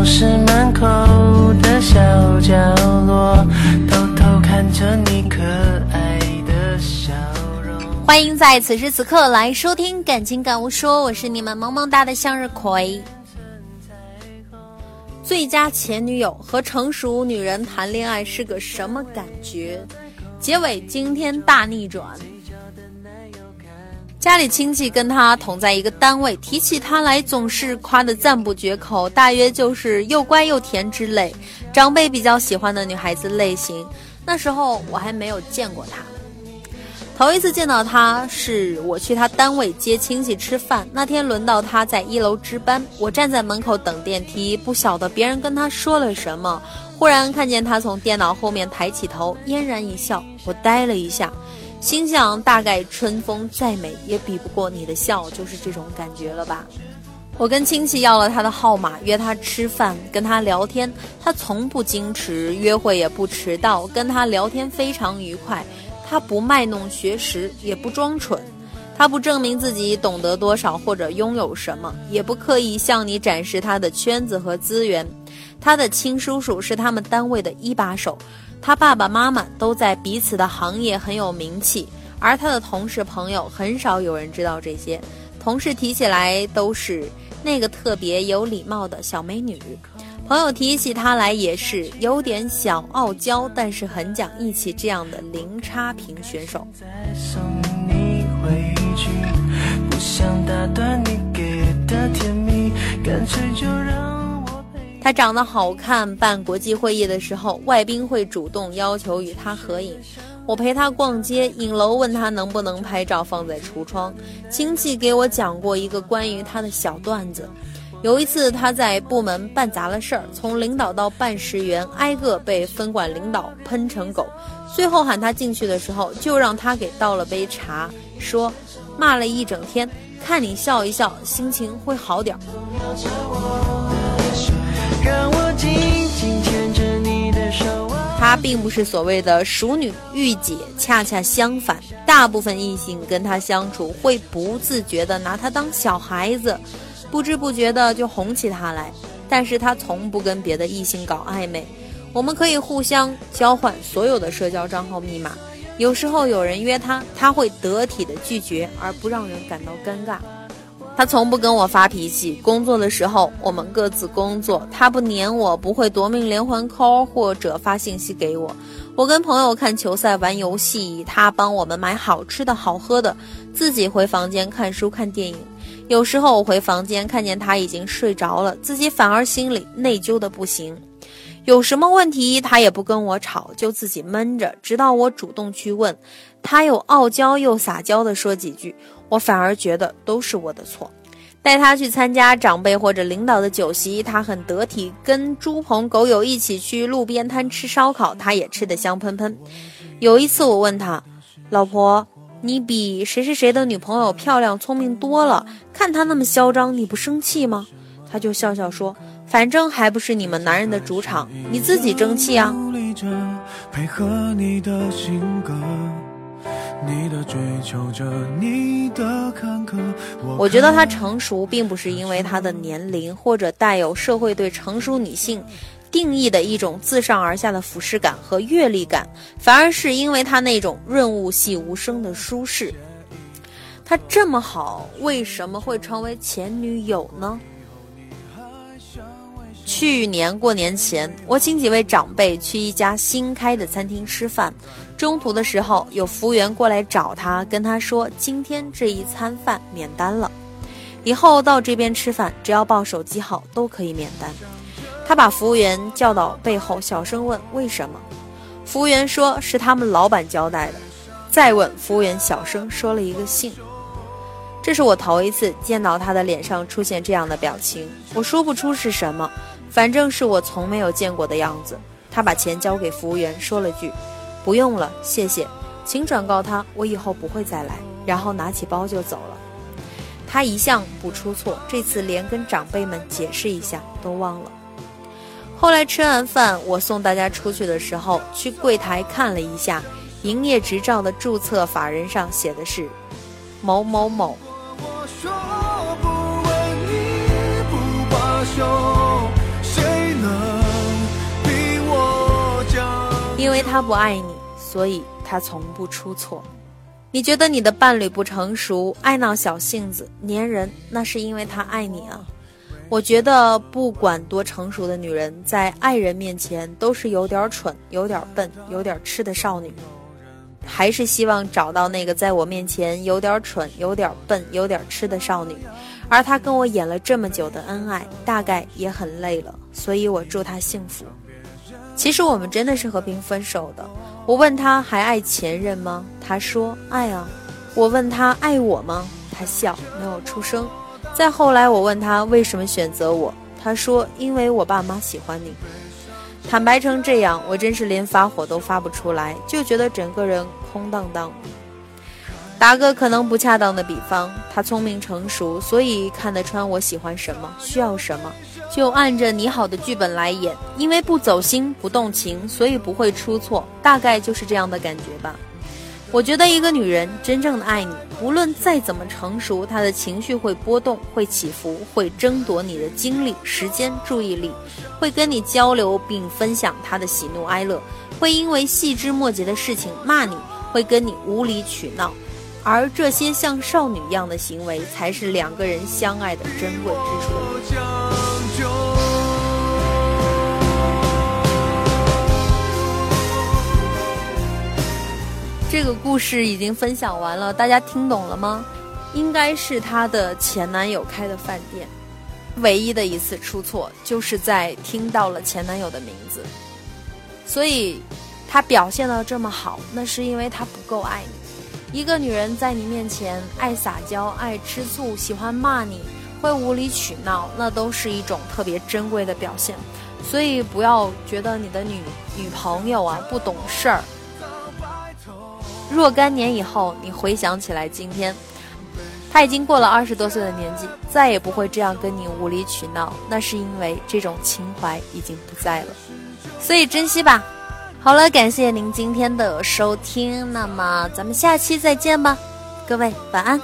教室门口的小角落，偷偷看着你可爱的笑容。欢迎在此时此刻来收听《感情感悟说》，我是你们萌萌哒的向日葵。最佳前女友和成熟女人谈恋爱是个什么感觉？结尾惊天大逆转。家里亲戚跟他同在一个单位，提起他来总是夸得赞不绝口，大约就是又乖又甜之类，长辈比较喜欢的女孩子类型。那时候我还没有见过他，头一次见到他是我去他单位接亲戚吃饭，那天轮到他在一楼值班，我站在门口等电梯，不晓得别人跟他说了什么，忽然看见他从电脑后面抬起头，嫣然一笑，我呆了一下。心想，大概春风再美也比不过你的笑，就是这种感觉了吧？我跟亲戚要了他的号码，约他吃饭，跟他聊天。他从不矜持，约会也不迟到，跟他聊天非常愉快。他不卖弄学识，也不装蠢。他不证明自己懂得多少或者拥有什么，也不刻意向你展示他的圈子和资源。他的亲叔叔是他们单位的一把手。他爸爸妈妈都在彼此的行业很有名气，而他的同事朋友很少有人知道这些。同事提起来都是那个特别有礼貌的小美女，朋友提起她来也是有点小傲娇，但是很讲义气这样的零差评选手。干脆就让。他长得好看，办国际会议的时候，外宾会主动要求与他合影。我陪他逛街，影楼问他能不能拍照放在橱窗。亲戚给我讲过一个关于他的小段子：有一次他在部门办砸了事儿，从领导到办事员挨个被分管领导喷成狗，最后喊他进去的时候，就让他给倒了杯茶，说骂了一整天，看你笑一笑，心情会好点儿。她并不是所谓的熟女御姐，恰恰相反，大部分异性跟她相处会不自觉地拿她当小孩子，不知不觉的就哄起她来。但是她从不跟别的异性搞暧昧，我们可以互相交换所有的社交账号密码。有时候有人约她，她会得体的拒绝，而不让人感到尴尬。他从不跟我发脾气。工作的时候，我们各自工作，他不黏我，不会夺命连环 call 或者发信息给我。我跟朋友看球赛、玩游戏，他帮我们买好吃的好喝的，自己回房间看书看电影。有时候我回房间看见他已经睡着了，自己反而心里内疚的不行。有什么问题，他也不跟我吵，就自己闷着，直到我主动去问，他又傲娇又撒娇的说几句。我反而觉得都是我的错。带他去参加长辈或者领导的酒席，他很得体；跟猪朋狗友一起去路边摊吃烧烤，他也吃得香喷喷。有一次我问他：“老婆，你比谁谁谁的女朋友漂亮、聪明多了，看他那么嚣张，你不生气吗？”他就笑笑说：“反正还不是你们男人的主场，你自己争气啊。”你的追求者你的坎坷。我觉得他成熟，并不是因为他的年龄，或者带有社会对成熟女性定义的一种自上而下的俯视感和阅历感，反而是因为他那种润物细无声的舒适。他这么好，为什么会成为前女友呢？去年过年前，我请几位长辈去一家新开的餐厅吃饭。中途的时候，有服务员过来找他，跟他说：“今天这一餐饭免单了，以后到这边吃饭，只要报手机号都可以免单。”他把服务员叫到背后，小声问：“为什么？”服务员说：“是他们老板交代的。”再问，服务员小声说了一个姓。这是我头一次见到他的脸上出现这样的表情，我说不出是什么。反正是我从没有见过的样子。他把钱交给服务员，说了句：“不用了，谢谢，请转告他，我以后不会再来。”然后拿起包就走了。他一向不出错，这次连跟长辈们解释一下都忘了。后来吃完饭，我送大家出去的时候，去柜台看了一下，营业执照的注册法人上写的是某某某我说不。为他不爱你，所以他从不出错。你觉得你的伴侣不成熟、爱闹小性子、粘人，那是因为他爱你啊。我觉得不管多成熟的女人，在爱人面前都是有点蠢、有点笨、有点痴的少女。还是希望找到那个在我面前有点蠢、有点笨、有点痴的少女。而他跟我演了这么久的恩爱，大概也很累了，所以我祝他幸福。其实我们真的是和平分手的。我问他还爱前任吗？他说爱啊。我问他爱我吗？他笑，没有出声。再后来我问他为什么选择我？他说因为我爸妈喜欢你。坦白成这样，我真是连发火都发不出来，就觉得整个人空荡荡。打个可能不恰当的比方，他聪明成熟，所以看得穿我喜欢什么，需要什么。就按着你好的剧本来演，因为不走心不动情，所以不会出错，大概就是这样的感觉吧。我觉得一个女人真正的爱你，无论再怎么成熟，她的情绪会波动，会起伏，会争夺你的精力、时间、注意力，会跟你交流并分享她的喜怒哀乐，会因为细枝末节的事情骂你，会跟你无理取闹，而这些像少女一样的行为，才是两个人相爱的珍贵之处。这个故事已经分享完了，大家听懂了吗？应该是她的前男友开的饭店，唯一的一次出错就是在听到了前男友的名字，所以她表现的这么好，那是因为她不够爱你。一个女人在你面前爱撒娇、爱吃醋、喜欢骂你、会无理取闹，那都是一种特别珍贵的表现。所以不要觉得你的女女朋友啊不懂事儿。若干年以后，你回想起来，今天她已经过了二十多岁的年纪，再也不会这样跟你无理取闹。那是因为这种情怀已经不在了，所以珍惜吧。好了，感谢您今天的收听，那么咱们下期再见吧，各位晚安。